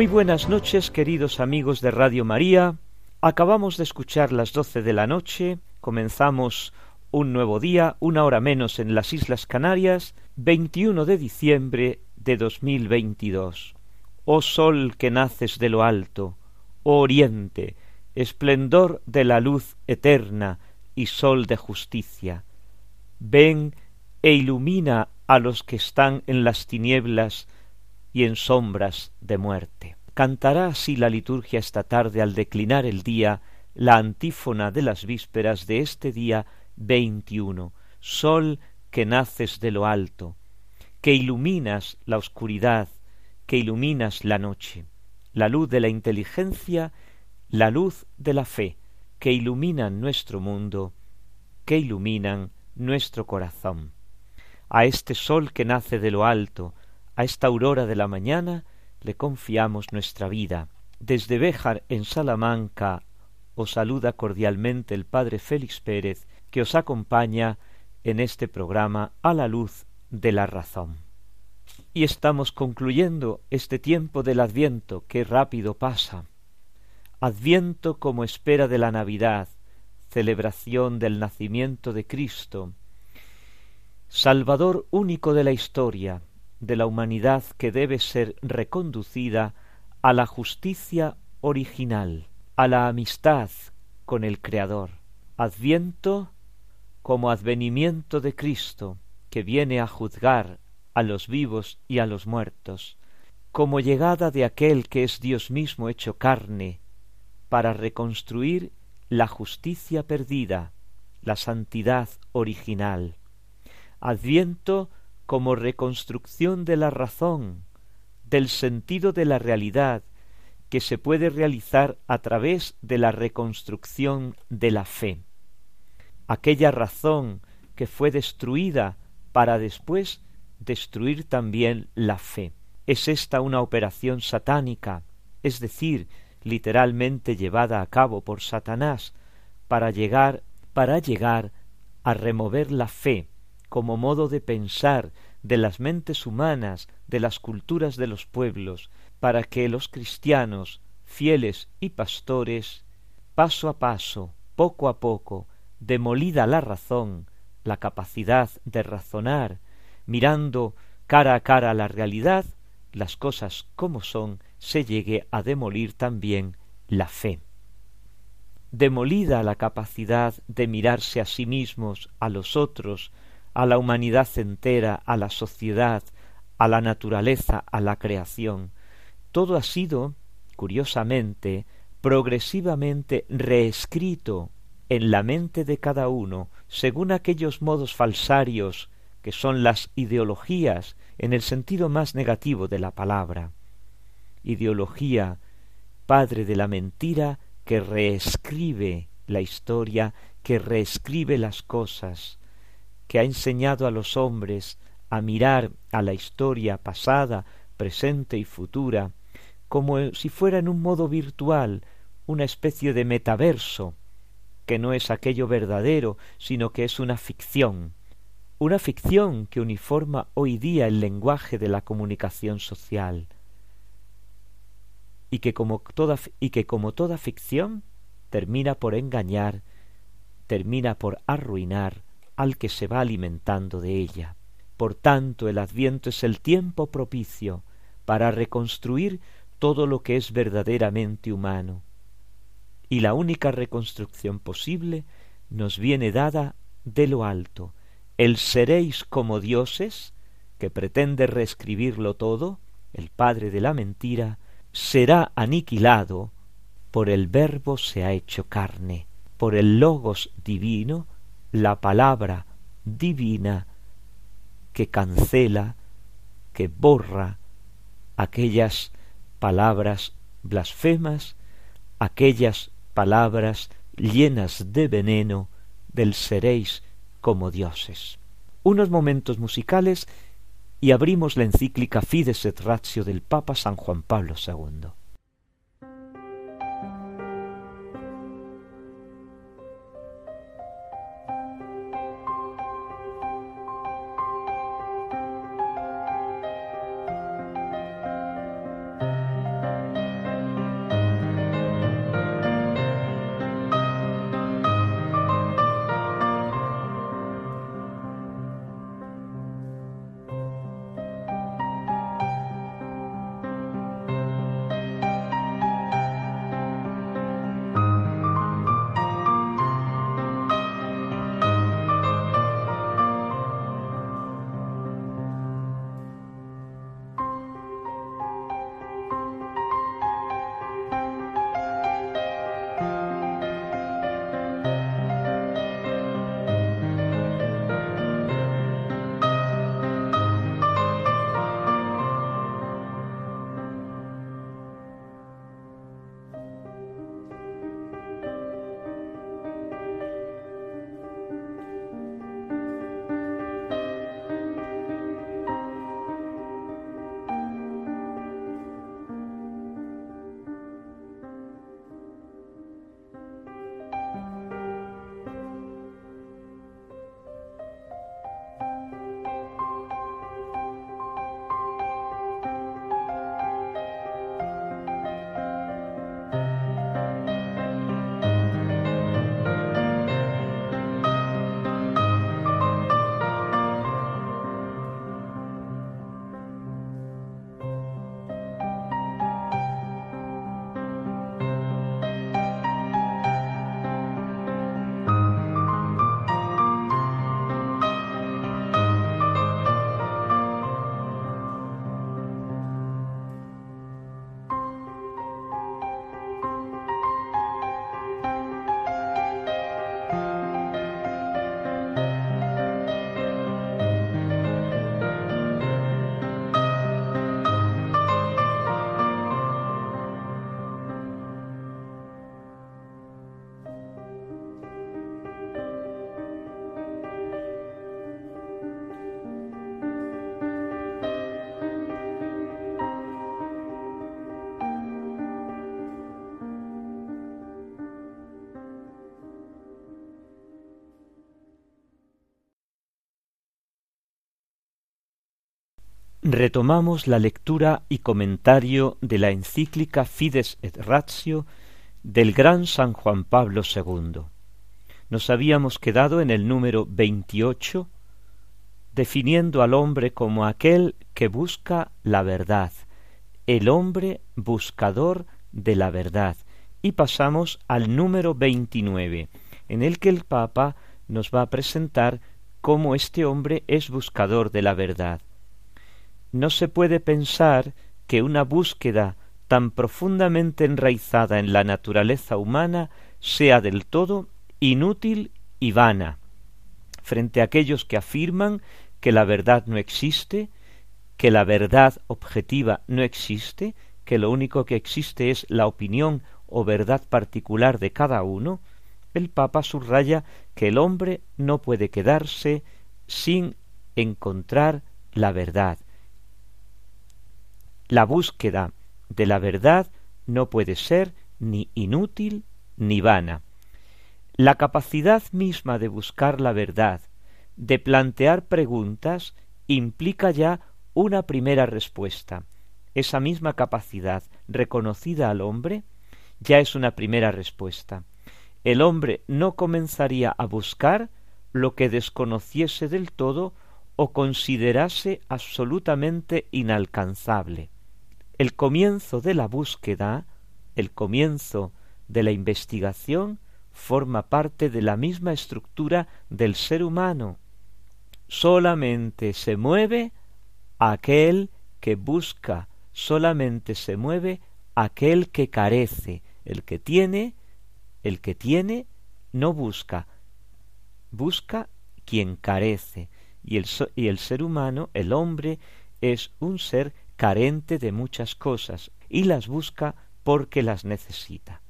Muy buenas noches, queridos amigos de Radio María. Acabamos de escuchar las doce de la noche, comenzamos un nuevo día, una hora menos en las Islas Canarias, 21 de diciembre de 2022. Oh sol que naces de lo alto, oh oriente, esplendor de la luz eterna y sol de justicia. Ven e ilumina a los que están en las tinieblas y en sombras de muerte. Cantará así la liturgia esta tarde al declinar el día la antífona de las vísperas de este día veintiuno, sol que naces de lo alto, que iluminas la oscuridad, que iluminas la noche, la luz de la inteligencia, la luz de la fe, que iluminan nuestro mundo, que iluminan nuestro corazón. A este sol que nace de lo alto, a esta aurora de la mañana le confiamos nuestra vida. Desde Béjar en Salamanca os saluda cordialmente el Padre Félix Pérez, que os acompaña en este programa a la luz de la razón. Y estamos concluyendo este tiempo del Adviento que rápido pasa. Adviento como espera de la Navidad, celebración del nacimiento de Cristo, Salvador único de la historia, de la humanidad que debe ser reconducida a la justicia original, a la amistad con el Creador. Adviento como advenimiento de Cristo, que viene a juzgar a los vivos y a los muertos, como llegada de aquel que es Dios mismo hecho carne, para reconstruir la justicia perdida, la santidad original. Adviento como reconstrucción de la razón, del sentido de la realidad, que se puede realizar a través de la reconstrucción de la fe. Aquella razón que fue destruida para después destruir también la fe. Es esta una operación satánica, es decir, literalmente llevada a cabo por Satanás para llegar para llegar a remover la fe como modo de pensar de las mentes humanas, de las culturas de los pueblos, para que los cristianos, fieles y pastores, paso a paso, poco a poco, demolida la razón, la capacidad de razonar, mirando cara a cara la realidad, las cosas como son, se llegue a demolir también la fe. Demolida la capacidad de mirarse a sí mismos, a los otros, a la humanidad entera, a la sociedad, a la naturaleza, a la creación. Todo ha sido, curiosamente, progresivamente reescrito en la mente de cada uno, según aquellos modos falsarios que son las ideologías en el sentido más negativo de la palabra. Ideología, padre de la mentira, que reescribe la historia, que reescribe las cosas, que ha enseñado a los hombres a mirar a la historia pasada, presente y futura, como si fuera en un modo virtual, una especie de metaverso, que no es aquello verdadero, sino que es una ficción, una ficción que uniforma hoy día el lenguaje de la comunicación social, y que como toda, y que como toda ficción termina por engañar, termina por arruinar, al que se va alimentando de ella. Por tanto, el adviento es el tiempo propicio para reconstruir todo lo que es verdaderamente humano. Y la única reconstrucción posible nos viene dada de lo alto. El seréis como dioses, que pretende reescribirlo todo, el padre de la mentira, será aniquilado por el verbo se ha hecho carne, por el logos divino la palabra divina que cancela, que borra aquellas palabras blasfemas, aquellas palabras llenas de veneno del seréis como dioses. Unos momentos musicales y abrimos la encíclica Fides et Ratio del Papa San Juan Pablo II. Retomamos la lectura y comentario de la encíclica Fides et Ratio del gran San Juan Pablo II. Nos habíamos quedado en el número veintiocho, definiendo al hombre como aquel que busca la verdad, el hombre buscador de la verdad, y pasamos al número veintinueve, en el que el Papa nos va a presentar cómo este hombre es buscador de la verdad no se puede pensar que una búsqueda tan profundamente enraizada en la naturaleza humana sea del todo inútil y vana frente a aquellos que afirman que la verdad no existe, que la verdad objetiva no existe, que lo único que existe es la opinión o verdad particular de cada uno, el Papa subraya que el hombre no puede quedarse sin encontrar la verdad, la búsqueda de la verdad no puede ser ni inútil ni vana. La capacidad misma de buscar la verdad, de plantear preguntas, implica ya una primera respuesta. Esa misma capacidad reconocida al hombre ya es una primera respuesta. El hombre no comenzaría a buscar lo que desconociese del todo o considerase absolutamente inalcanzable el comienzo de la búsqueda, el comienzo de la investigación, forma parte de la misma estructura del ser humano. Solamente se mueve aquel que busca, solamente se mueve aquel que carece, el que tiene, el que tiene no busca, busca quien carece. Y el, y el ser humano, el hombre, es un ser carente de muchas cosas, y las busca porque las necesita.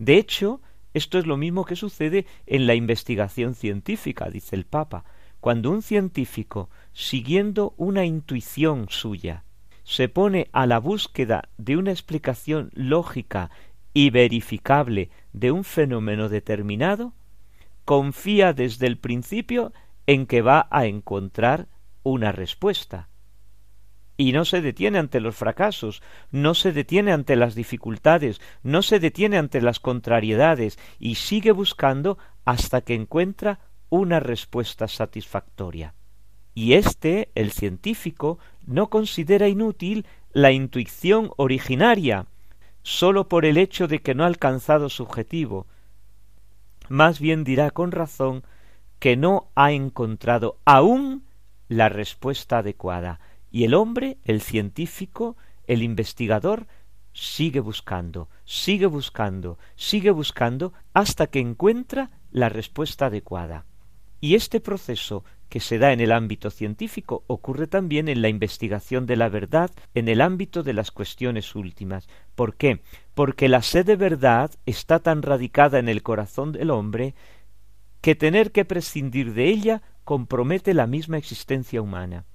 De hecho, esto es lo mismo que sucede en la investigación científica, dice el Papa. Cuando un científico, siguiendo una intuición suya, se pone a la búsqueda de una explicación lógica y verificable de un fenómeno determinado, confía desde el principio en que va a encontrar una respuesta. Y no se detiene ante los fracasos, no se detiene ante las dificultades, no se detiene ante las contrariedades, y sigue buscando hasta que encuentra una respuesta satisfactoria. Y éste, el científico, no considera inútil la intuición originaria, sólo por el hecho de que no ha alcanzado su objetivo. Más bien dirá con razón que no ha encontrado aún la respuesta adecuada, y el hombre, el científico, el investigador, sigue buscando, sigue buscando, sigue buscando hasta que encuentra la respuesta adecuada. Y este proceso que se da en el ámbito científico ocurre también en la investigación de la verdad en el ámbito de las cuestiones últimas. ¿Por qué? Porque la sed de verdad está tan radicada en el corazón del hombre que tener que prescindir de ella compromete la misma existencia humana.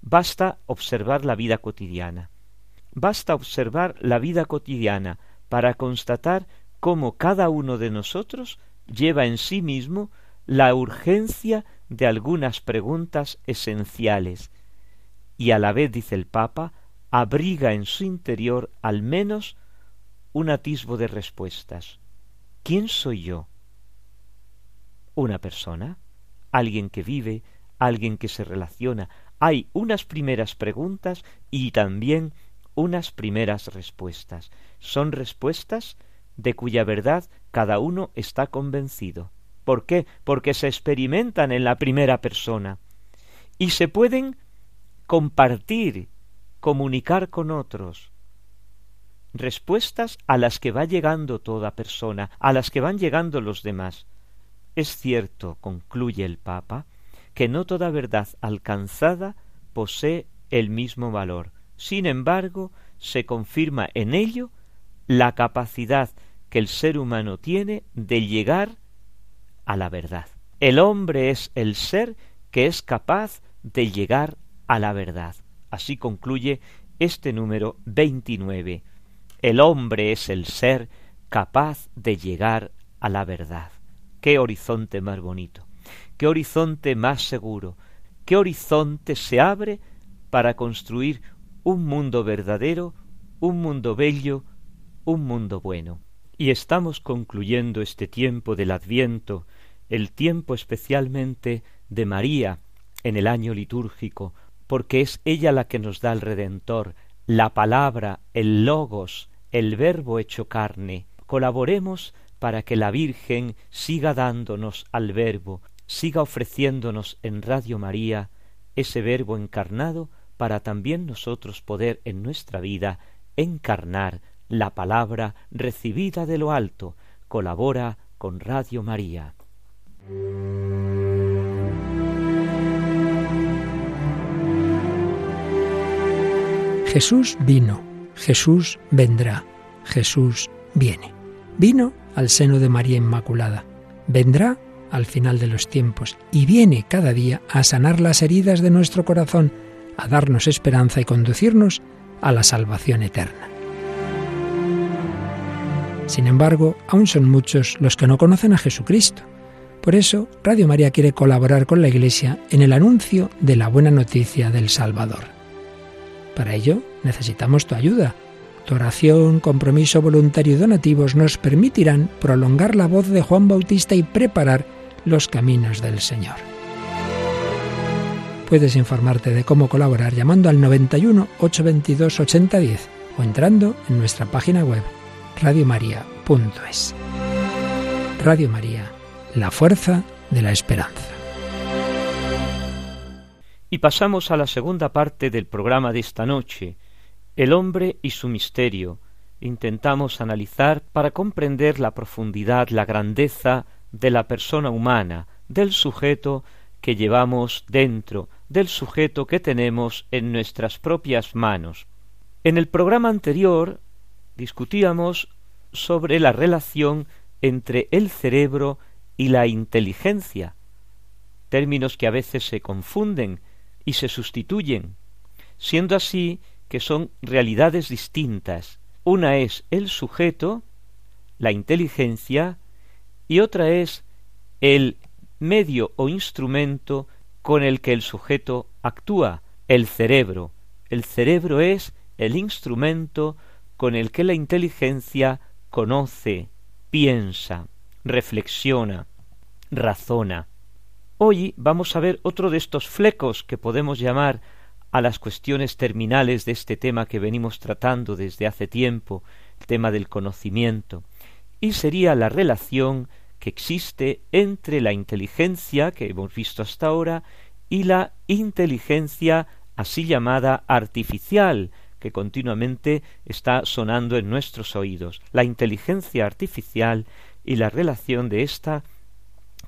Basta observar la vida cotidiana. Basta observar la vida cotidiana para constatar cómo cada uno de nosotros lleva en sí mismo la urgencia de algunas preguntas esenciales y a la vez, dice el Papa, abriga en su interior al menos un atisbo de respuestas. ¿Quién soy yo? ¿Una persona? ¿Alguien que vive? ¿Alguien que se relaciona? Hay unas primeras preguntas y también unas primeras respuestas. Son respuestas de cuya verdad cada uno está convencido. ¿Por qué? Porque se experimentan en la primera persona y se pueden compartir, comunicar con otros. Respuestas a las que va llegando toda persona, a las que van llegando los demás. Es cierto, concluye el Papa, que no toda verdad alcanzada posee el mismo valor. Sin embargo, se confirma en ello la capacidad que el ser humano tiene de llegar a la verdad. El hombre es el ser que es capaz de llegar a la verdad. Así concluye este número 29. El hombre es el ser capaz de llegar a la verdad. Qué horizonte más bonito, qué horizonte más seguro, qué horizonte se abre para construir un mundo verdadero, un mundo bello, un mundo bueno. Y estamos concluyendo este tiempo del Adviento, el tiempo especialmente de María en el año litúrgico, porque es ella la que nos da el Redentor, la palabra, el logos, el verbo hecho carne. Colaboremos para que la Virgen siga dándonos al verbo, siga ofreciéndonos en Radio María ese verbo encarnado para también nosotros poder en nuestra vida encarnar la palabra recibida de lo alto. Colabora con Radio María. Jesús vino, Jesús vendrá, Jesús viene. Vino al seno de María Inmaculada, vendrá al final de los tiempos y viene cada día a sanar las heridas de nuestro corazón, a darnos esperanza y conducirnos a la salvación eterna. Sin embargo, aún son muchos los que no conocen a Jesucristo. Por eso, Radio María quiere colaborar con la Iglesia en el anuncio de la buena noticia del Salvador. Para ello, necesitamos tu ayuda. Tu oración, compromiso voluntario y donativos nos permitirán prolongar la voz de Juan Bautista y preparar los caminos del Señor. Puedes informarte de cómo colaborar llamando al 91 822 8010 o entrando en nuestra página web radiomaria.es. Radio María, la fuerza de la esperanza. Y pasamos a la segunda parte del programa de esta noche, el hombre y su misterio. Intentamos analizar para comprender la profundidad, la grandeza de la persona humana, del sujeto que llevamos dentro, del sujeto que tenemos en nuestras propias manos. En el programa anterior discutíamos sobre la relación entre el cerebro y la inteligencia, términos que a veces se confunden y se sustituyen, siendo así que son realidades distintas. Una es el sujeto, la inteligencia, y otra es el medio o instrumento con el que el sujeto actúa, el cerebro. El cerebro es el instrumento con el que la inteligencia conoce, piensa, reflexiona, razona. Hoy vamos a ver otro de estos flecos que podemos llamar a las cuestiones terminales de este tema que venimos tratando desde hace tiempo, el tema del conocimiento, y sería la relación que existe entre la inteligencia que hemos visto hasta ahora y la inteligencia así llamada artificial, que continuamente está sonando en nuestros oídos, la inteligencia artificial y la relación de ésta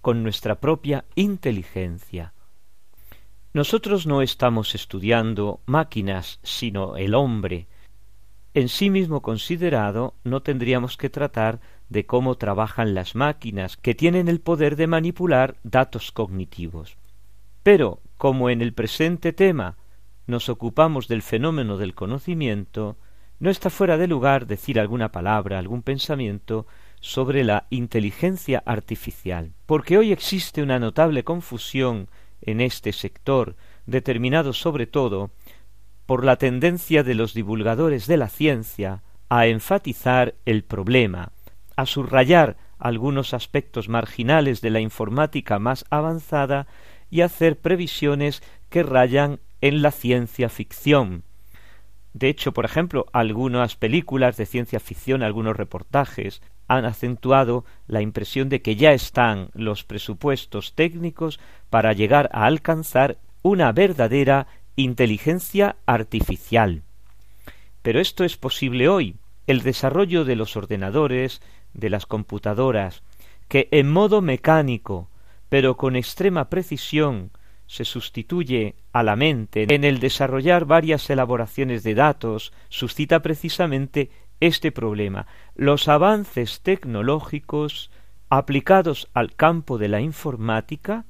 con nuestra propia inteligencia. Nosotros no estamos estudiando máquinas, sino el hombre. En sí mismo considerado, no tendríamos que tratar de cómo trabajan las máquinas, que tienen el poder de manipular datos cognitivos. Pero, como en el presente tema nos ocupamos del fenómeno del conocimiento, no está fuera de lugar decir alguna palabra, algún pensamiento sobre la inteligencia artificial, porque hoy existe una notable confusión en este sector, determinado sobre todo por la tendencia de los divulgadores de la ciencia a enfatizar el problema, a subrayar algunos aspectos marginales de la informática más avanzada y hacer previsiones que rayan en la ciencia ficción. De hecho, por ejemplo, algunas películas de ciencia ficción, algunos reportajes, han acentuado la impresión de que ya están los presupuestos técnicos para llegar a alcanzar una verdadera inteligencia artificial. Pero esto es posible hoy. El desarrollo de los ordenadores, de las computadoras, que en modo mecánico, pero con extrema precisión, se sustituye a la mente en el desarrollar varias elaboraciones de datos, suscita precisamente este problema. Los avances tecnológicos aplicados al campo de la informática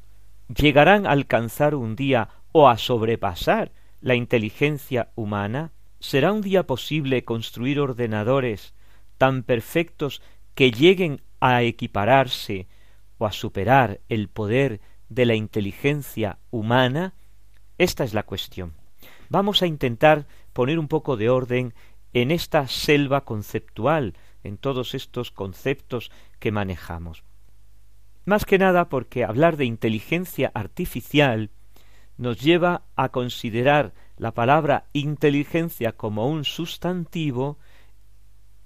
llegarán a alcanzar un día o a sobrepasar la inteligencia humana? ¿Será un día posible construir ordenadores tan perfectos que lleguen a equipararse o a superar el poder de la inteligencia humana? Esta es la cuestión. Vamos a intentar poner un poco de orden en esta selva conceptual, en todos estos conceptos que manejamos. Más que nada porque hablar de inteligencia artificial nos lleva a considerar la palabra inteligencia como un sustantivo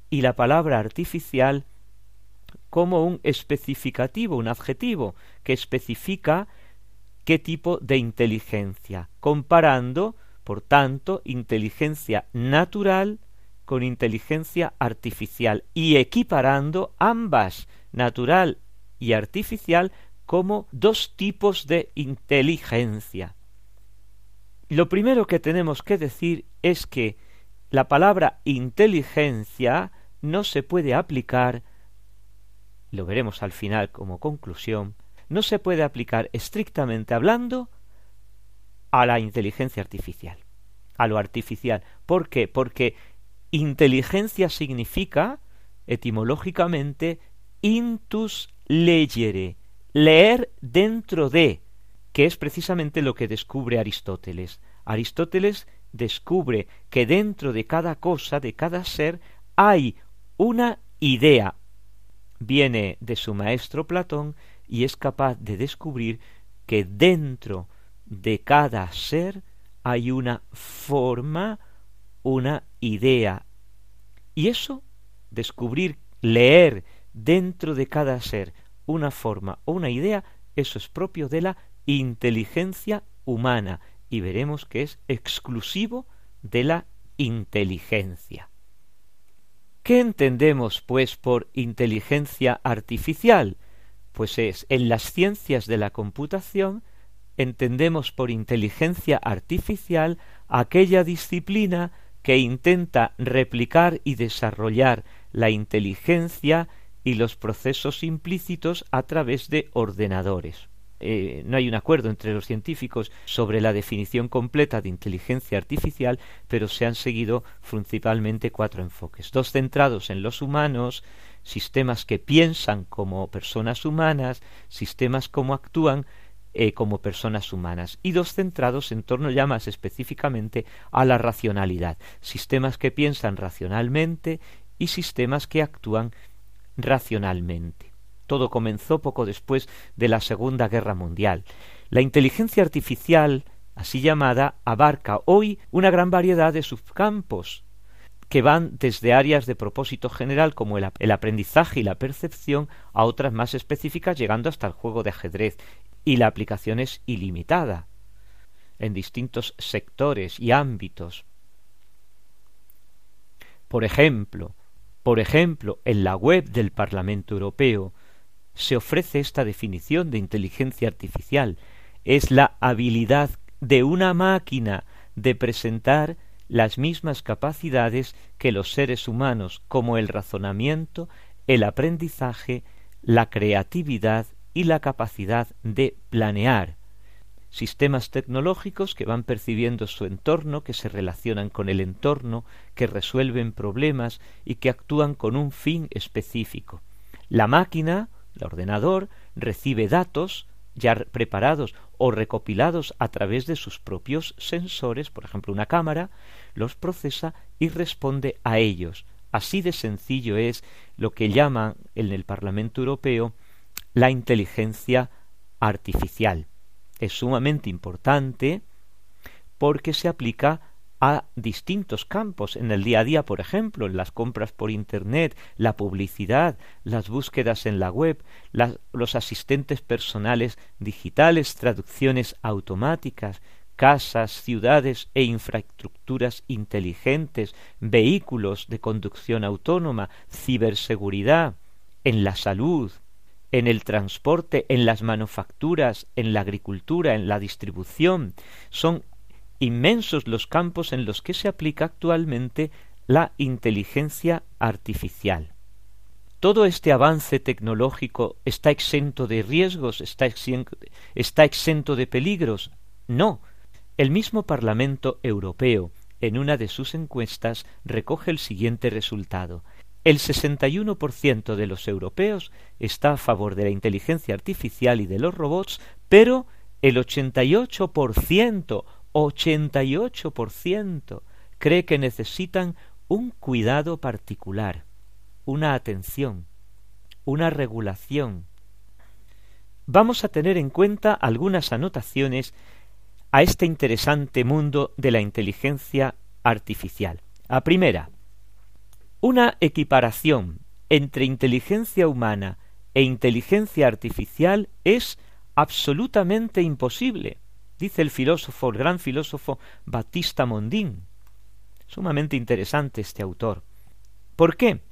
y la palabra artificial como un especificativo, un adjetivo que especifica qué tipo de inteligencia, comparando, por tanto, inteligencia natural con inteligencia artificial y equiparando ambas, natural y artificial, como dos tipos de inteligencia. Lo primero que tenemos que decir es que la palabra inteligencia no se puede aplicar lo veremos al final como conclusión, no se puede aplicar estrictamente hablando a la inteligencia artificial, a lo artificial. ¿Por qué? Porque inteligencia significa, etimológicamente, intus legere, leer dentro de, que es precisamente lo que descubre Aristóteles. Aristóteles descubre que dentro de cada cosa, de cada ser, hay una idea, viene de su maestro Platón y es capaz de descubrir que dentro de cada ser hay una forma, una idea. Y eso, descubrir, leer dentro de cada ser una forma o una idea, eso es propio de la inteligencia humana y veremos que es exclusivo de la inteligencia. ¿Qué entendemos, pues, por inteligencia artificial? Pues es, en las ciencias de la computación, entendemos por inteligencia artificial aquella disciplina que intenta replicar y desarrollar la inteligencia y los procesos implícitos a través de ordenadores. Eh, no hay un acuerdo entre los científicos sobre la definición completa de inteligencia artificial, pero se han seguido principalmente cuatro enfoques. Dos centrados en los humanos, sistemas que piensan como personas humanas, sistemas como actúan eh, como personas humanas, y dos centrados en torno ya más específicamente a la racionalidad, sistemas que piensan racionalmente y sistemas que actúan racionalmente. Todo comenzó poco después de la Segunda Guerra Mundial. La inteligencia artificial, así llamada, abarca hoy una gran variedad de subcampos que van desde áreas de propósito general como el, aprendizaje y la percepción a otras más específicas llegando hasta el juego de ajedrez y la aplicación es ilimitada en distintos sectores y ámbitos. Por ejemplo, por ejemplo, en la web del Parlamento Europeo se ofrece esta definición de inteligencia artificial. Es la habilidad de una máquina de presentar las mismas capacidades que los seres humanos, como el razonamiento, el aprendizaje, la creatividad y la capacidad de planear. Sistemas tecnológicos que van percibiendo su entorno, que se relacionan con el entorno, que resuelven problemas y que actúan con un fin específico. La máquina, el ordenador recibe datos ya preparados o recopilados a través de sus propios sensores, por ejemplo una cámara, los procesa y responde a ellos. Así de sencillo es lo que llaman en el Parlamento Europeo la inteligencia artificial. Es sumamente importante porque se aplica a distintos campos. En el día a día, por ejemplo, en las compras por Internet, la publicidad, las búsquedas en la web, los asistentes personales digitales, traducciones automáticas, casas, ciudades e infraestructuras inteligentes, vehículos de conducción autónoma, ciberseguridad, en la salud, en el transporte, en las manufacturas, en la agricultura, en la distribución, son inmensos los campos en los que se aplica actualmente la inteligencia artificial. ¿Todo este avance tecnológico está exento de riesgos, está exento, de peligros? No. El mismo Parlamento Europeo, en una de sus encuestas, recoge el siguiente resultado. El 61% de los europeos está a favor de la inteligencia artificial y de los robots, pero el 88% 88% cree que necesitan un cuidado particular, una atención, una regulación. Vamos a tener en cuenta algunas anotaciones a este interesante mundo de la inteligencia artificial. A primera, una equiparación entre inteligencia humana e inteligencia artificial es absolutamente imposible dice el filósofo, el gran filósofo Batista Mondín. Sumamente interesante este autor. ¿Por qué?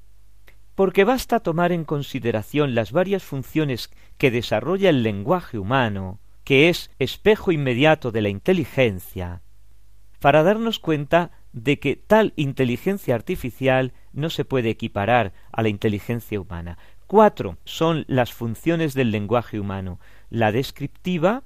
Porque basta tomar en consideración las varias funciones que desarrolla el lenguaje humano, que es espejo inmediato de la inteligencia, para darnos cuenta de que tal inteligencia artificial no se puede equiparar a la inteligencia humana. Cuatro son las funciones del lenguaje humano la descriptiva,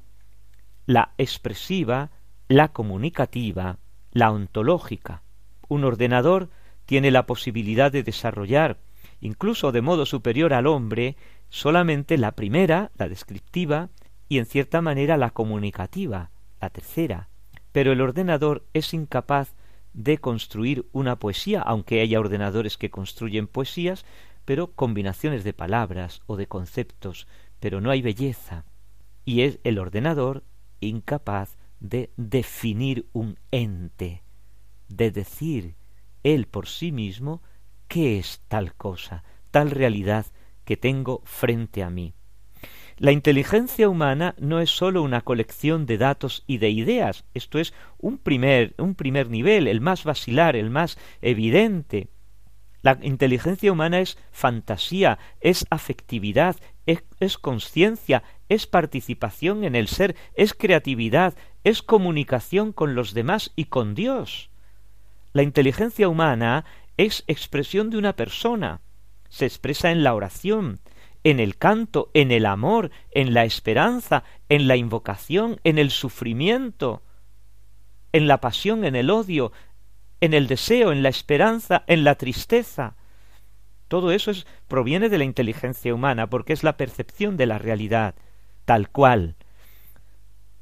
la expresiva, la comunicativa, la ontológica. Un ordenador tiene la posibilidad de desarrollar, incluso de modo superior al hombre, solamente la primera, la descriptiva, y en cierta manera la comunicativa, la tercera. Pero el ordenador es incapaz de construir una poesía, aunque haya ordenadores que construyen poesías, pero combinaciones de palabras o de conceptos, pero no hay belleza. Y es el ordenador incapaz de definir un ente, de decir él por sí mismo qué es tal cosa, tal realidad que tengo frente a mí. La inteligencia humana no es sólo una colección de datos y de ideas, esto es un primer, un primer nivel, el más vacilar, el más evidente. La inteligencia humana es fantasía, es afectividad, es, es conciencia, es participación en el ser, es creatividad, es comunicación con los demás y con Dios. La inteligencia humana es expresión de una persona, se expresa en la oración, en el canto, en el amor, en la esperanza, en la invocación, en el sufrimiento, en la pasión, en el odio, en el deseo, en la esperanza, en la tristeza. Todo eso es, proviene de la inteligencia humana, porque es la percepción de la realidad, tal cual.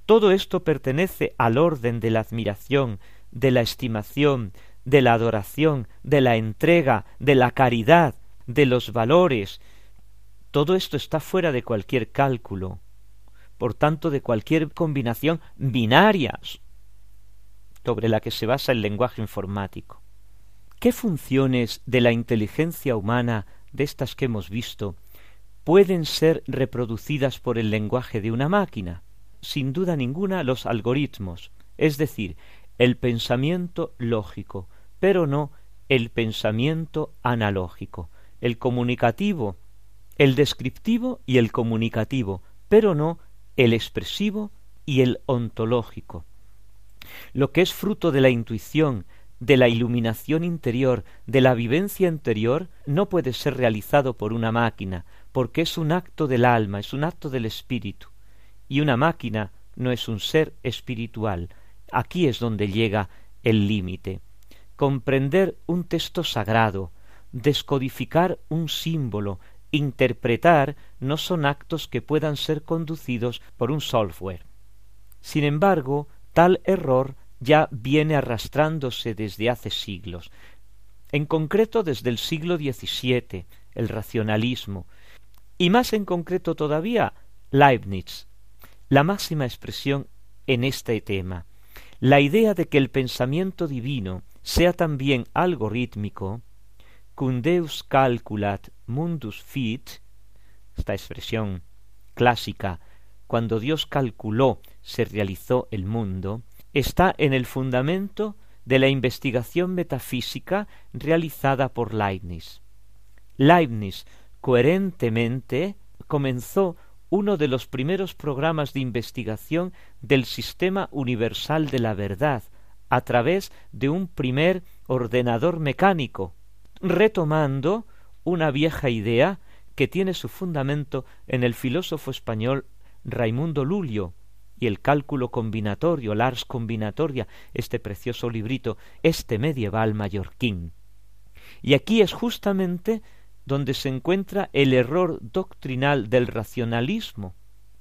Todo esto pertenece al orden de la admiración, de la estimación, de la adoración, de la entrega, de la caridad, de los valores, todo esto está fuera de cualquier cálculo, por tanto de cualquier combinación binaria sobre la que se basa el lenguaje informático. ¿Qué funciones de la inteligencia humana, de estas que hemos visto, pueden ser reproducidas por el lenguaje de una máquina? Sin duda ninguna los algoritmos, es decir, el pensamiento lógico, pero no el pensamiento analógico, el comunicativo el descriptivo y el comunicativo, pero no el expresivo y el ontológico. Lo que es fruto de la intuición, de la iluminación interior, de la vivencia interior, no puede ser realizado por una máquina, porque es un acto del alma, es un acto del espíritu. Y una máquina no es un ser espiritual. Aquí es donde llega el límite. Comprender un texto sagrado, descodificar un símbolo, interpretar no son actos que puedan ser conducidos por un software. Sin embargo, tal error ya viene arrastrándose desde hace siglos, en concreto desde el siglo XVII, el racionalismo, y más en concreto todavía Leibniz, la máxima expresión en este tema. La idea de que el pensamiento divino sea también algorítmico, Deus calculat mundus fit, esta expresión clásica, cuando Dios calculó se realizó el mundo, está en el fundamento de la investigación metafísica realizada por Leibniz. Leibniz coherentemente comenzó uno de los primeros programas de investigación del sistema universal de la verdad a través de un primer ordenador mecánico, retomando una vieja idea que tiene su fundamento en el filósofo español Raimundo Lulio y el cálculo combinatorio, l'ars combinatoria, este precioso librito, este medieval mallorquín. Y aquí es justamente donde se encuentra el error doctrinal del racionalismo,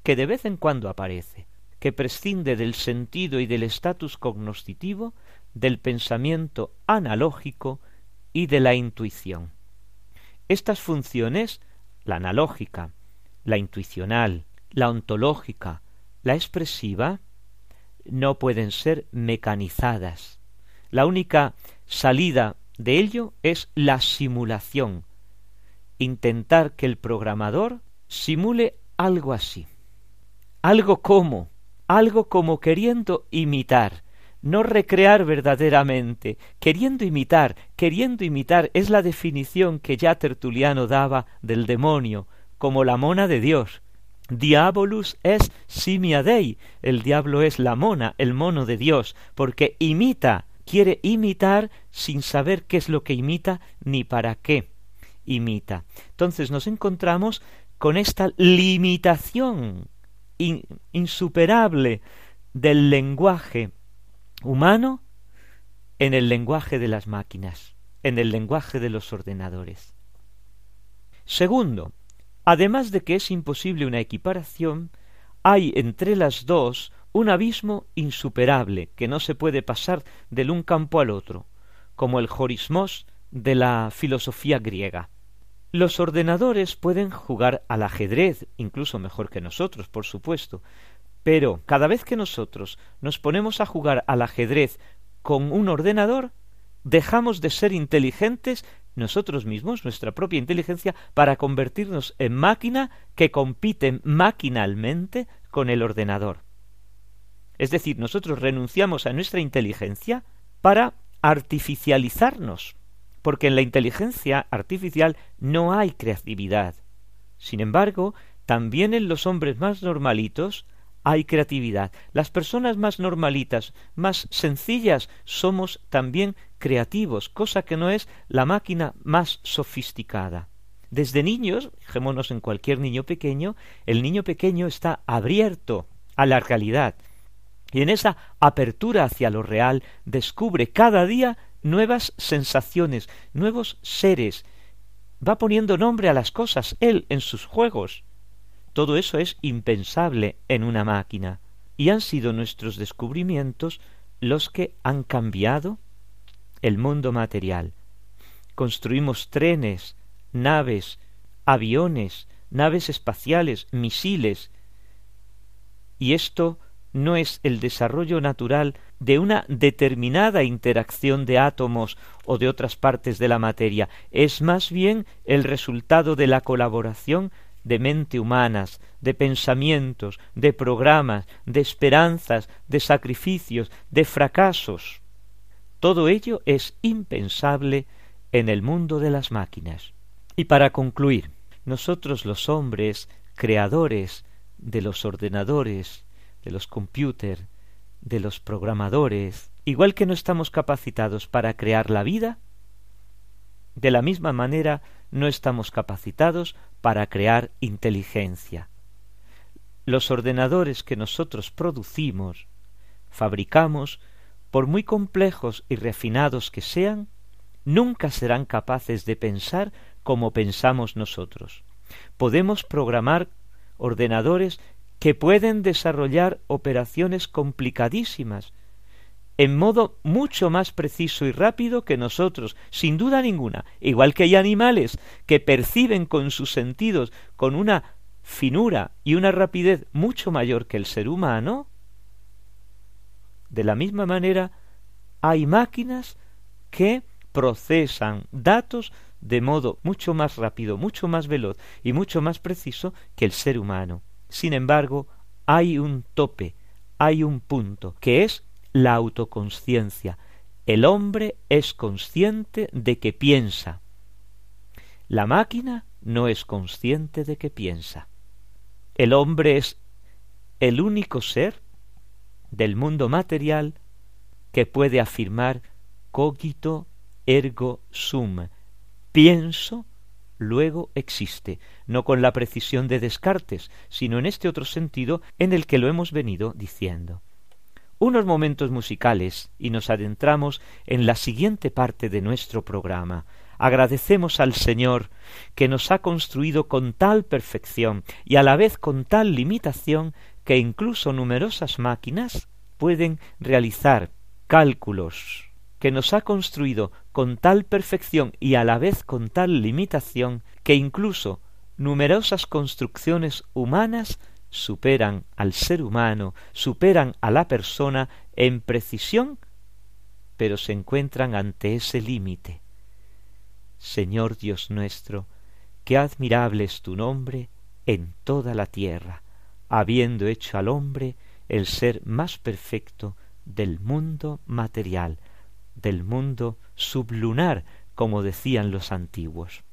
que de vez en cuando aparece, que prescinde del sentido y del estatus cognoscitivo, del pensamiento analógico y de la intuición. Estas funciones, la analógica, la intuicional, la ontológica, la expresiva, no pueden ser mecanizadas. La única salida de ello es la simulación, intentar que el programador simule algo así, algo como, algo como queriendo imitar, no recrear verdaderamente, queriendo imitar, queriendo imitar, es la definición que ya Tertuliano daba del demonio, como la mona de Dios. Diabolus es simia dei, el diablo es la mona, el mono de Dios, porque imita, quiere imitar sin saber qué es lo que imita ni para qué imita. Entonces nos encontramos con esta limitación insuperable del lenguaje humano en el lenguaje de las máquinas, en el lenguaje de los ordenadores. Segundo, además de que es imposible una equiparación, hay entre las dos un abismo insuperable que no se puede pasar del un campo al otro, como el jorismos de la filosofía griega. Los ordenadores pueden jugar al ajedrez, incluso mejor que nosotros, por supuesto, pero cada vez que nosotros nos ponemos a jugar al ajedrez con un ordenador, dejamos de ser inteligentes nosotros mismos, nuestra propia inteligencia, para convertirnos en máquina que compiten maquinalmente con el ordenador. Es decir, nosotros renunciamos a nuestra inteligencia para artificializarnos, porque en la inteligencia artificial no hay creatividad. Sin embargo, también en los hombres más normalitos hay creatividad. Las personas más normalitas, más sencillas, somos también creativos, cosa que no es la máquina más sofisticada. Desde niños, fijémonos en cualquier niño pequeño, el niño pequeño está abierto a la realidad. Y en esa apertura hacia lo real descubre cada día nuevas sensaciones, nuevos seres. Va poniendo nombre a las cosas, él en sus juegos. Todo eso es impensable en una máquina. Y han sido nuestros descubrimientos los que han cambiado el mundo material. Construimos trenes, naves, aviones, naves espaciales, misiles. Y esto no es el desarrollo natural de una determinada interacción de átomos o de otras partes de la materia, es más bien el resultado de la colaboración de mente humanas, de pensamientos, de programas, de esperanzas, de sacrificios, de fracasos. Todo ello es impensable en el mundo de las máquinas. Y para concluir, nosotros los hombres, creadores de los ordenadores, de los computers, de los programadores, igual que no estamos capacitados para crear la vida, de la misma manera no estamos capacitados para crear inteligencia. Los ordenadores que nosotros producimos, fabricamos, por muy complejos y refinados que sean, nunca serán capaces de pensar como pensamos nosotros. Podemos programar ordenadores que pueden desarrollar operaciones complicadísimas en modo mucho más preciso y rápido que nosotros, sin duda ninguna, igual que hay animales que perciben con sus sentidos con una finura y una rapidez mucho mayor que el ser humano, de la misma manera hay máquinas que procesan datos de modo mucho más rápido, mucho más veloz y mucho más preciso que el ser humano. Sin embargo, hay un tope, hay un punto, que es la autoconsciencia. El hombre es consciente de que piensa. La máquina no es consciente de que piensa. El hombre es el único ser del mundo material que puede afirmar cogito ergo sum, pienso luego existe, no con la precisión de Descartes, sino en este otro sentido en el que lo hemos venido diciendo. Unos momentos musicales y nos adentramos en la siguiente parte de nuestro programa. Agradecemos al Señor que nos ha construido con tal perfección y a la vez con tal limitación que incluso numerosas máquinas pueden realizar cálculos que nos ha construido con tal perfección y a la vez con tal limitación que incluso numerosas construcciones humanas superan al ser humano, superan a la persona en precisión, pero se encuentran ante ese límite. Señor Dios nuestro, qué admirable es tu nombre en toda la tierra, habiendo hecho al hombre el ser más perfecto del mundo material, del mundo sublunar, como decían los antiguos.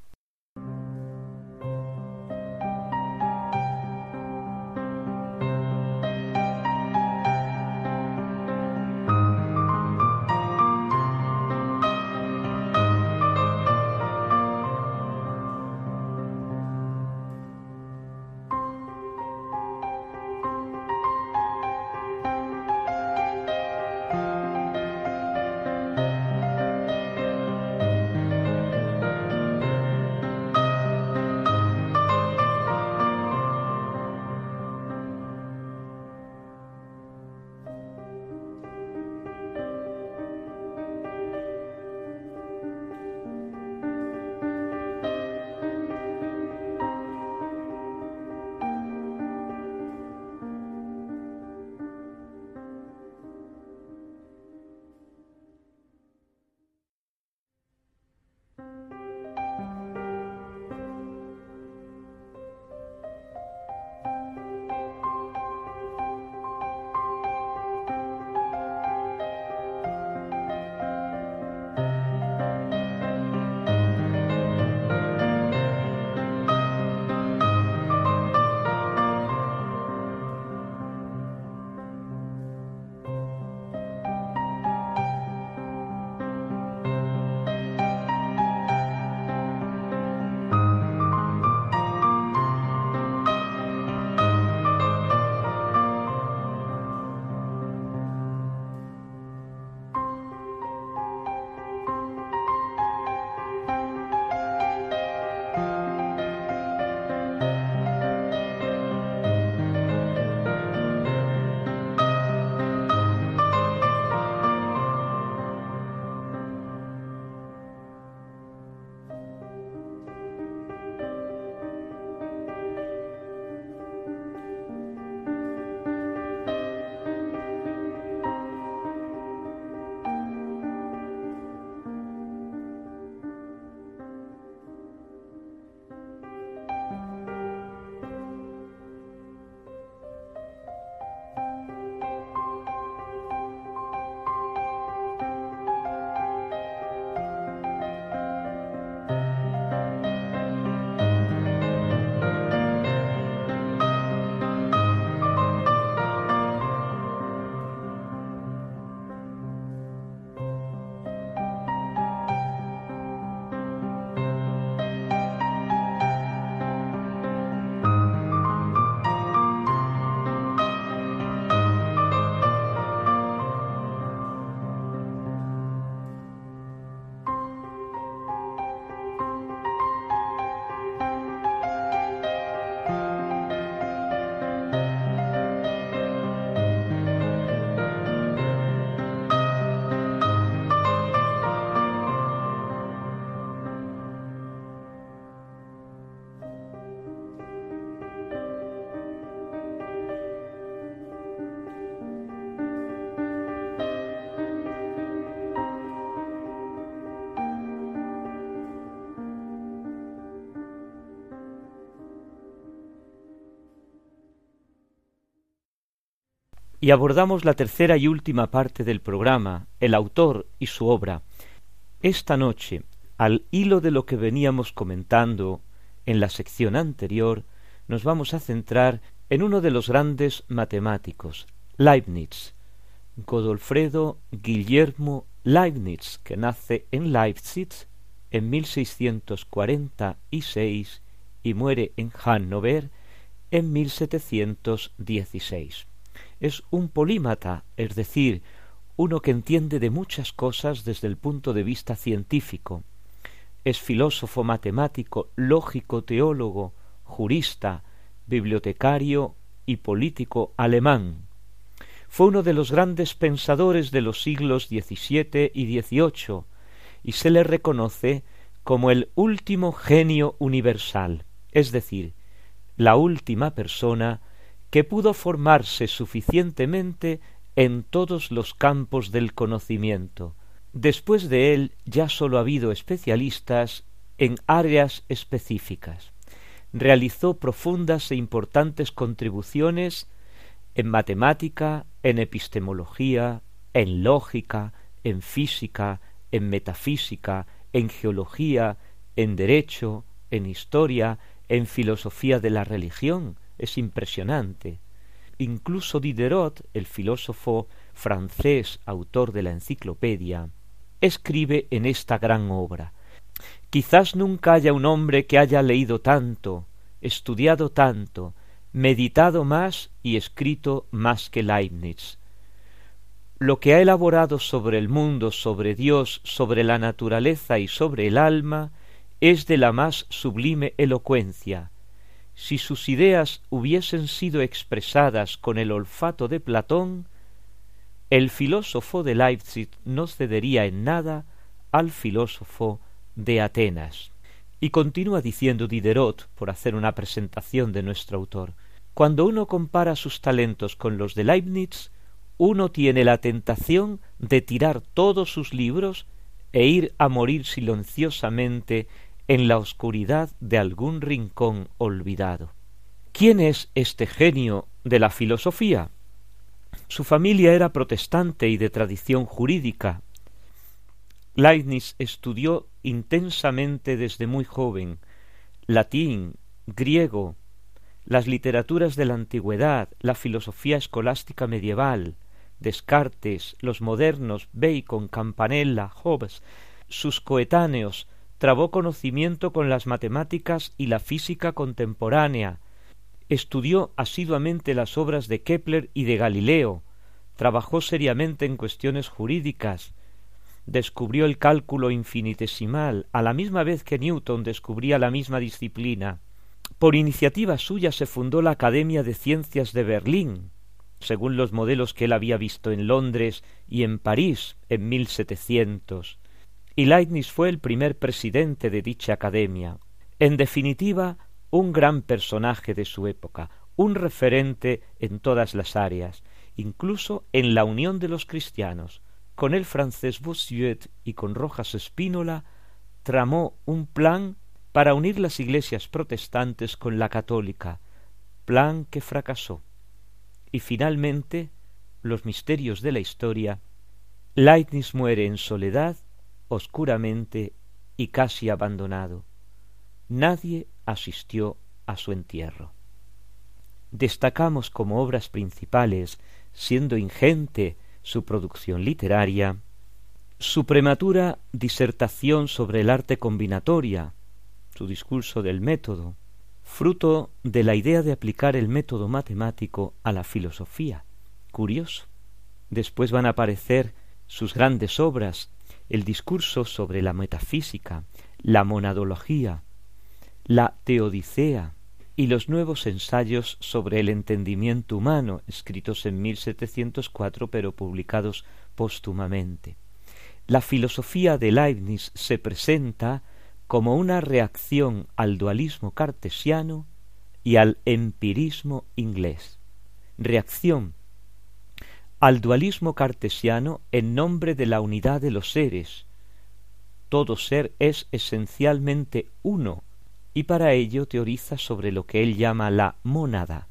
Y abordamos la tercera y última parte del programa, el autor y su obra. Esta noche, al hilo de lo que veníamos comentando en la sección anterior, nos vamos a centrar en uno de los grandes matemáticos, Leibniz, Godolfredo Guillermo Leibniz, que nace en Leipzig en 1646 y muere en Hannover en 1716. Es un polímata, es decir, uno que entiende de muchas cosas desde el punto de vista científico. Es filósofo matemático, lógico, teólogo, jurista, bibliotecario y político alemán. Fue uno de los grandes pensadores de los siglos XVII y XVIII y se le reconoce como el último genio universal, es decir, la última persona que pudo formarse suficientemente en todos los campos del conocimiento. Después de él ya sólo ha habido especialistas en áreas específicas. Realizó profundas e importantes contribuciones en matemática, en epistemología, en lógica, en física, en metafísica, en geología, en derecho, en historia, en filosofía de la religión. Es impresionante. Incluso Diderot, el filósofo francés, autor de la enciclopedia, escribe en esta gran obra. Quizás nunca haya un hombre que haya leído tanto, estudiado tanto, meditado más y escrito más que Leibniz. Lo que ha elaborado sobre el mundo, sobre Dios, sobre la naturaleza y sobre el alma, es de la más sublime elocuencia. Si sus ideas hubiesen sido expresadas con el olfato de Platón, el filósofo de Leipzig no cedería en nada al filósofo de Atenas. Y continúa diciendo Diderot, por hacer una presentación de nuestro autor, cuando uno compara sus talentos con los de Leibniz, uno tiene la tentación de tirar todos sus libros e ir a morir silenciosamente en la oscuridad de algún rincón olvidado. ¿Quién es este genio de la filosofía? Su familia era protestante y de tradición jurídica, Leibniz estudió intensamente desde muy joven latín, griego, las literaturas de la antigüedad, la filosofía escolástica medieval, Descartes, los modernos, Bacon, Campanella, Hobbes, sus coetáneos, trabó conocimiento con las matemáticas y la física contemporánea, estudió asiduamente las obras de Kepler y de Galileo, trabajó seriamente en cuestiones jurídicas, descubrió el cálculo infinitesimal a la misma vez que Newton descubría la misma disciplina. Por iniciativa suya se fundó la Academia de Ciencias de Berlín, según los modelos que él había visto en Londres y en París en 1700, y Leibniz fue el primer presidente de dicha academia. En definitiva, un gran personaje de su época, un referente en todas las áreas, incluso en la unión de los cristianos, con el francés Bossuet y con Rojas Espínola, tramó un plan para unir las iglesias protestantes con la católica, plan que fracasó. Y finalmente, los misterios de la historia, Leibniz muere en soledad, oscuramente y casi abandonado. Nadie asistió a su entierro. Destacamos como obras principales, siendo ingente su producción literaria, su prematura disertación sobre el arte combinatoria, su discurso del método, fruto de la idea de aplicar el método matemático a la filosofía. Curioso. Después van a aparecer sus grandes obras, el discurso sobre la metafísica, la monadología, la teodicea, y los nuevos ensayos sobre el entendimiento humano, escritos en 1704 pero publicados póstumamente. La filosofía de Leibniz se presenta como una reacción al dualismo cartesiano y al empirismo inglés. Reacción al dualismo cartesiano en nombre de la unidad de los seres. Todo ser es esencialmente uno, y para ello teoriza sobre lo que él llama la mónada.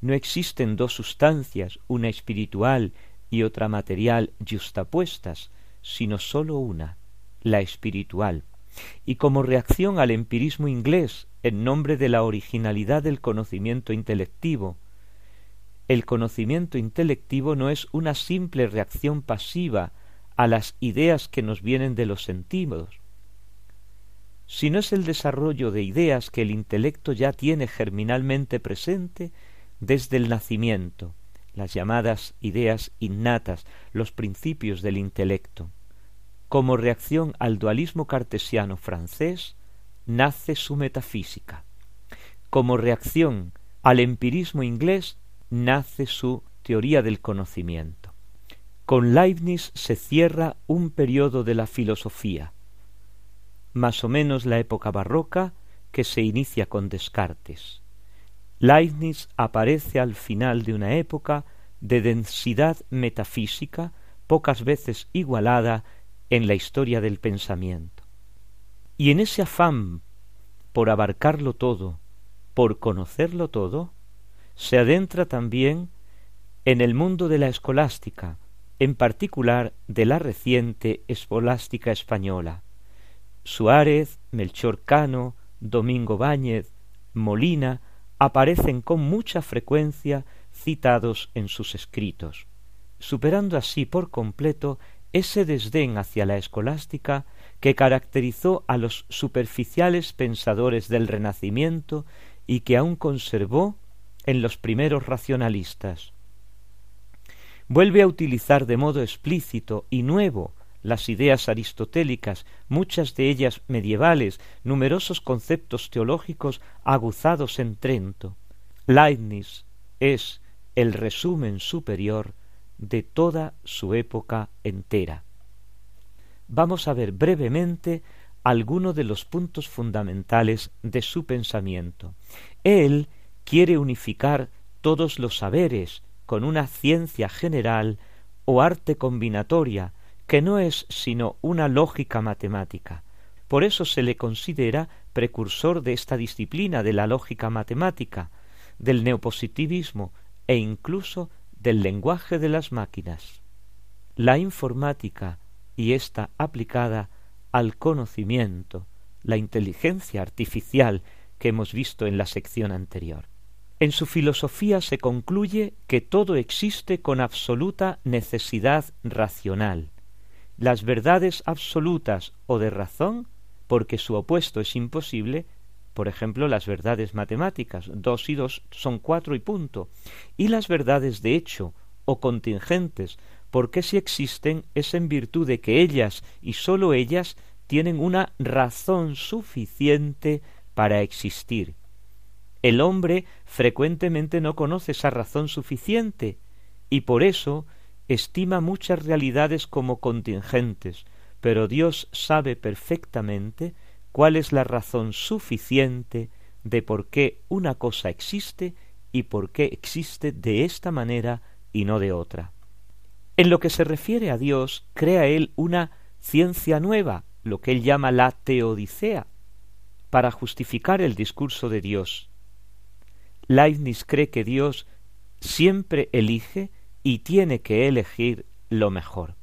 no existen dos sustancias, una espiritual y otra material justapuestas, sino sólo una, la espiritual. Y como reacción al empirismo inglés en nombre de la originalidad del conocimiento intelectivo, el conocimiento intelectivo no es una simple reacción pasiva a las ideas que nos vienen de los sentidos, sino es el desarrollo de ideas que el intelecto ya tiene germinalmente presente desde el nacimiento, las llamadas ideas innatas, los principios del intelecto. Como reacción al dualismo cartesiano francés, nace su metafísica. Como reacción al empirismo inglés, nace su teoría del conocimiento. Con Leibniz se cierra un periodo de la filosofía, más o menos la época barroca que se inicia con Descartes. Leibniz aparece al final de una época de densidad metafísica pocas veces igualada en la historia del pensamiento. Y en ese afán por abarcarlo todo, por conocerlo todo, se adentra también en el mundo de la escolástica, en particular de la reciente escolástica española. Suárez, Melchor Cano, Domingo Báñez, Molina aparecen con mucha frecuencia citados en sus escritos, superando así por completo ese desdén hacia la escolástica que caracterizó a los superficiales pensadores del Renacimiento y que aún conservó en los primeros racionalistas. Vuelve a utilizar de modo explícito y nuevo las ideas aristotélicas, muchas de ellas medievales, numerosos conceptos teológicos aguzados en Trento. Leibniz es el resumen superior de toda su época entera. Vamos a ver brevemente algunos de los puntos fundamentales de su pensamiento. Él quiere unificar todos los saberes con una ciencia general o arte combinatoria, que no es sino una lógica matemática. Por eso se le considera precursor de esta disciplina de la lógica matemática, del neopositivismo e incluso del lenguaje de las máquinas. La informática y esta aplicada al conocimiento, la inteligencia artificial que hemos visto en la sección anterior. En su filosofía se concluye que todo existe con absoluta necesidad racional, las verdades absolutas o de razón, porque su opuesto es imposible, por ejemplo, las verdades matemáticas, dos y dos son cuatro y punto, y las verdades de hecho o contingentes, porque si existen es en virtud de que ellas y sólo ellas tienen una razón suficiente para existir. El hombre frecuentemente no conoce esa razón suficiente, y por eso estima muchas realidades como contingentes, pero Dios sabe perfectamente cuál es la razón suficiente de por qué una cosa existe y por qué existe de esta manera y no de otra. En lo que se refiere a Dios, crea él una ciencia nueva, lo que él llama la teodicea, para justificar el discurso de Dios. Leibniz cree que Dios siempre elige y tiene que elegir lo mejor.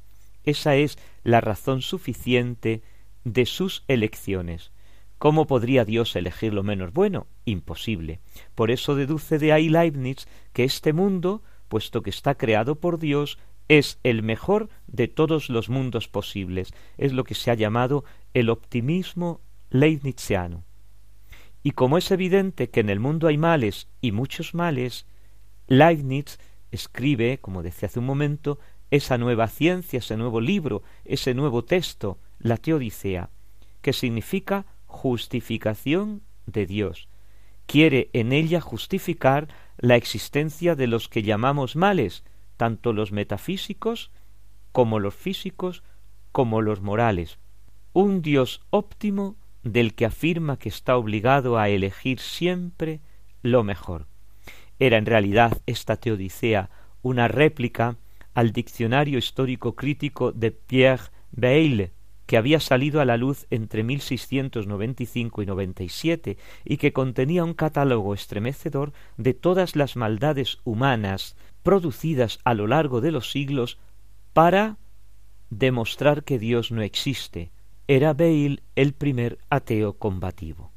Esa es la razón suficiente de sus elecciones. ¿Cómo podría Dios elegir lo menos bueno? Imposible. Por eso deduce de ahí Leibniz que este mundo, puesto que está creado por Dios, es el mejor de todos los mundos posibles. Es lo que se ha llamado el optimismo leibniziano. Y como es evidente que en el mundo hay males y muchos males, Leibniz escribe, como decía hace un momento, esa nueva ciencia, ese nuevo libro, ese nuevo texto, la Teodicea, que significa justificación de Dios. Quiere en ella justificar la existencia de los que llamamos males, tanto los metafísicos como los físicos como los morales. Un Dios óptimo del que afirma que está obligado a elegir siempre lo mejor. Era en realidad esta teodicea una réplica al diccionario histórico crítico de Pierre Bayle, que había salido a la luz entre 1695 y 97 y que contenía un catálogo estremecedor de todas las maldades humanas producidas a lo largo de los siglos para demostrar que Dios no existe. Era Beil el primer ateo combativo.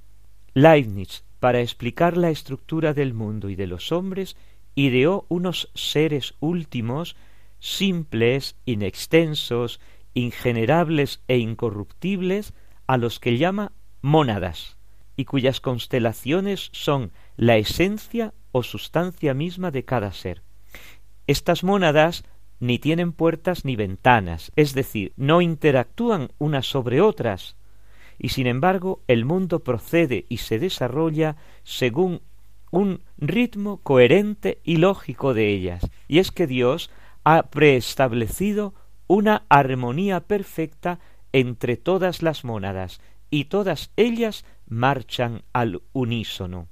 Leibniz, para explicar la estructura del mundo y de los hombres, ideó unos seres últimos, simples, inextensos, ingenerables e incorruptibles a los que llama mónadas, y cuyas constelaciones son la esencia o sustancia misma de cada ser. Estas mónadas ni tienen puertas ni ventanas, es decir, no interactúan unas sobre otras, y sin embargo el mundo procede y se desarrolla según un ritmo coherente y lógico de ellas, y es que Dios ha preestablecido una armonía perfecta entre todas las mónadas, y todas ellas marchan al unísono.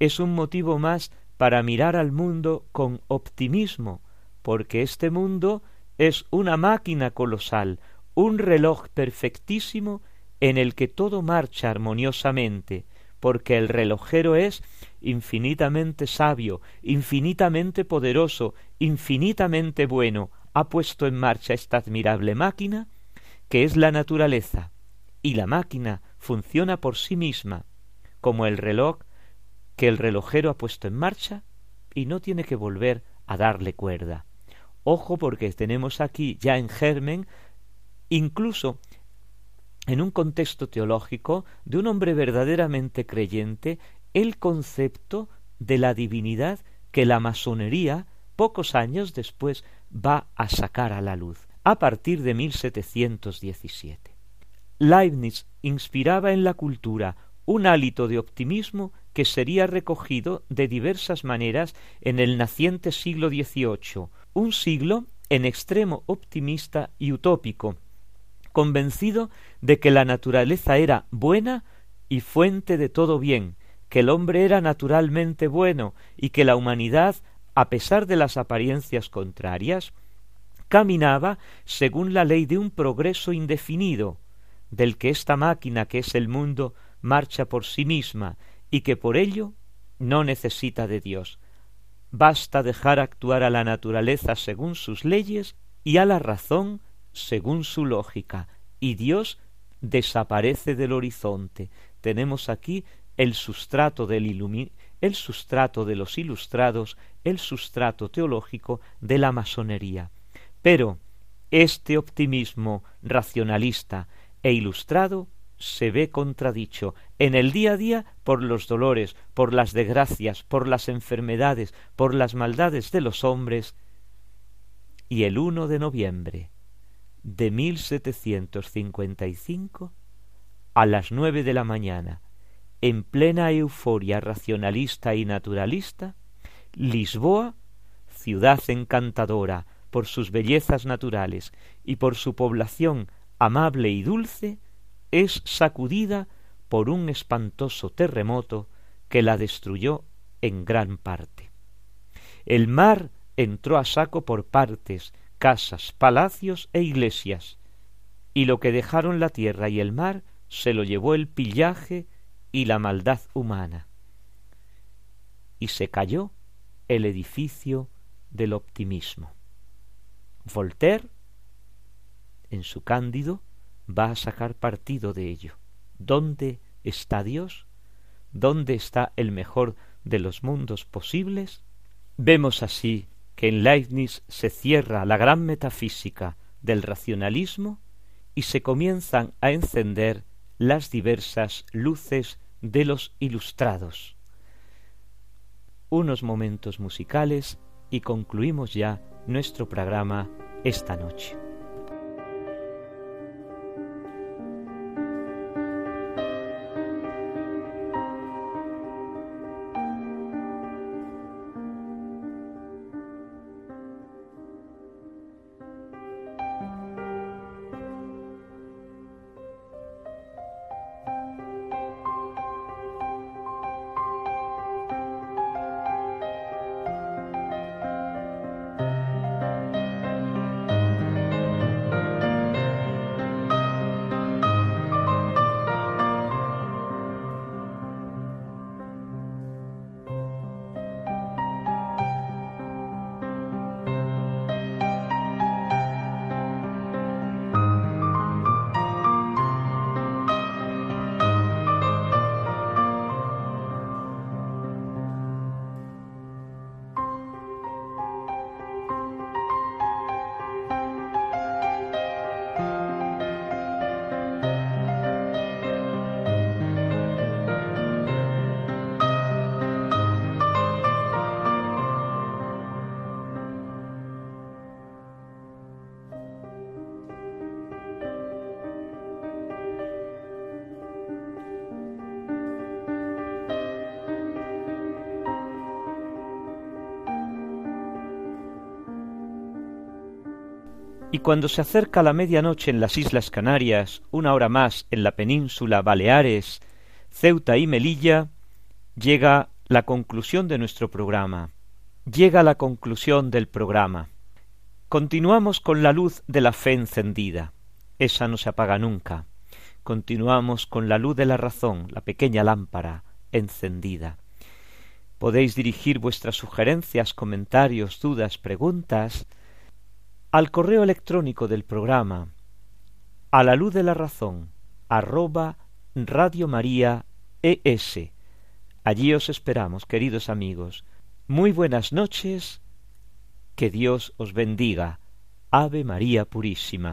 Es un motivo más para mirar al mundo con optimismo, porque este mundo es una máquina colosal, un reloj perfectísimo en el que todo marcha armoniosamente, porque el relojero es infinitamente sabio, infinitamente poderoso, infinitamente bueno, ha puesto en marcha esta admirable máquina que es la naturaleza, y la máquina funciona por sí misma, como el reloj que el relojero ha puesto en marcha y no tiene que volver a darle cuerda. Ojo porque tenemos aquí ya en germen, incluso en un contexto teológico de un hombre verdaderamente creyente, el concepto de la divinidad que la masonería pocos años después va a sacar a la luz, a partir de 1717. Leibniz inspiraba en la cultura un hálito de optimismo que sería recogido de diversas maneras en el naciente siglo XVIII, un siglo en extremo optimista y utópico, convencido de que la naturaleza era buena y fuente de todo bien, que el hombre era naturalmente bueno y que la humanidad a pesar de las apariencias contrarias, caminaba según la ley de un progreso indefinido, del que esta máquina que es el mundo marcha por sí misma y que por ello no necesita de Dios. Basta dejar actuar a la naturaleza según sus leyes y a la razón según su lógica, y Dios desaparece del horizonte. Tenemos aquí el sustrato del el sustrato de los ilustrados, el sustrato teológico de la masonería. Pero este optimismo racionalista e ilustrado se ve contradicho en el día a día por los dolores, por las desgracias, por las enfermedades, por las maldades de los hombres, y el 1 de noviembre de 1755, a las nueve de la mañana, en plena euforia racionalista y naturalista, Lisboa, ciudad encantadora por sus bellezas naturales y por su población amable y dulce, es sacudida por un espantoso terremoto que la destruyó en gran parte. El mar entró a saco por partes, casas, palacios e iglesias, y lo que dejaron la tierra y el mar se lo llevó el pillaje y la maldad humana. Y se cayó el edificio del optimismo. Voltaire, en su Cándido, va a sacar partido de ello. ¿Dónde está Dios? ¿Dónde está el mejor de los mundos posibles? Vemos así que en Leibniz se cierra la gran metafísica del racionalismo y se comienzan a encender las diversas luces de los ilustrados. Unos momentos musicales y concluimos ya nuestro programa esta noche. Cuando se acerca la medianoche en las Islas Canarias, una hora más en la península Baleares, Ceuta y Melilla, llega la conclusión de nuestro programa. Llega la conclusión del programa. Continuamos con la luz de la fe encendida. Esa no se apaga nunca. Continuamos con la luz de la razón, la pequeña lámpara encendida. Podéis dirigir vuestras sugerencias, comentarios, dudas, preguntas al correo electrónico del programa a la luz de la razón arroba Radio María ES. Allí os esperamos, queridos amigos. Muy buenas noches. Que Dios os bendiga. Ave María Purísima.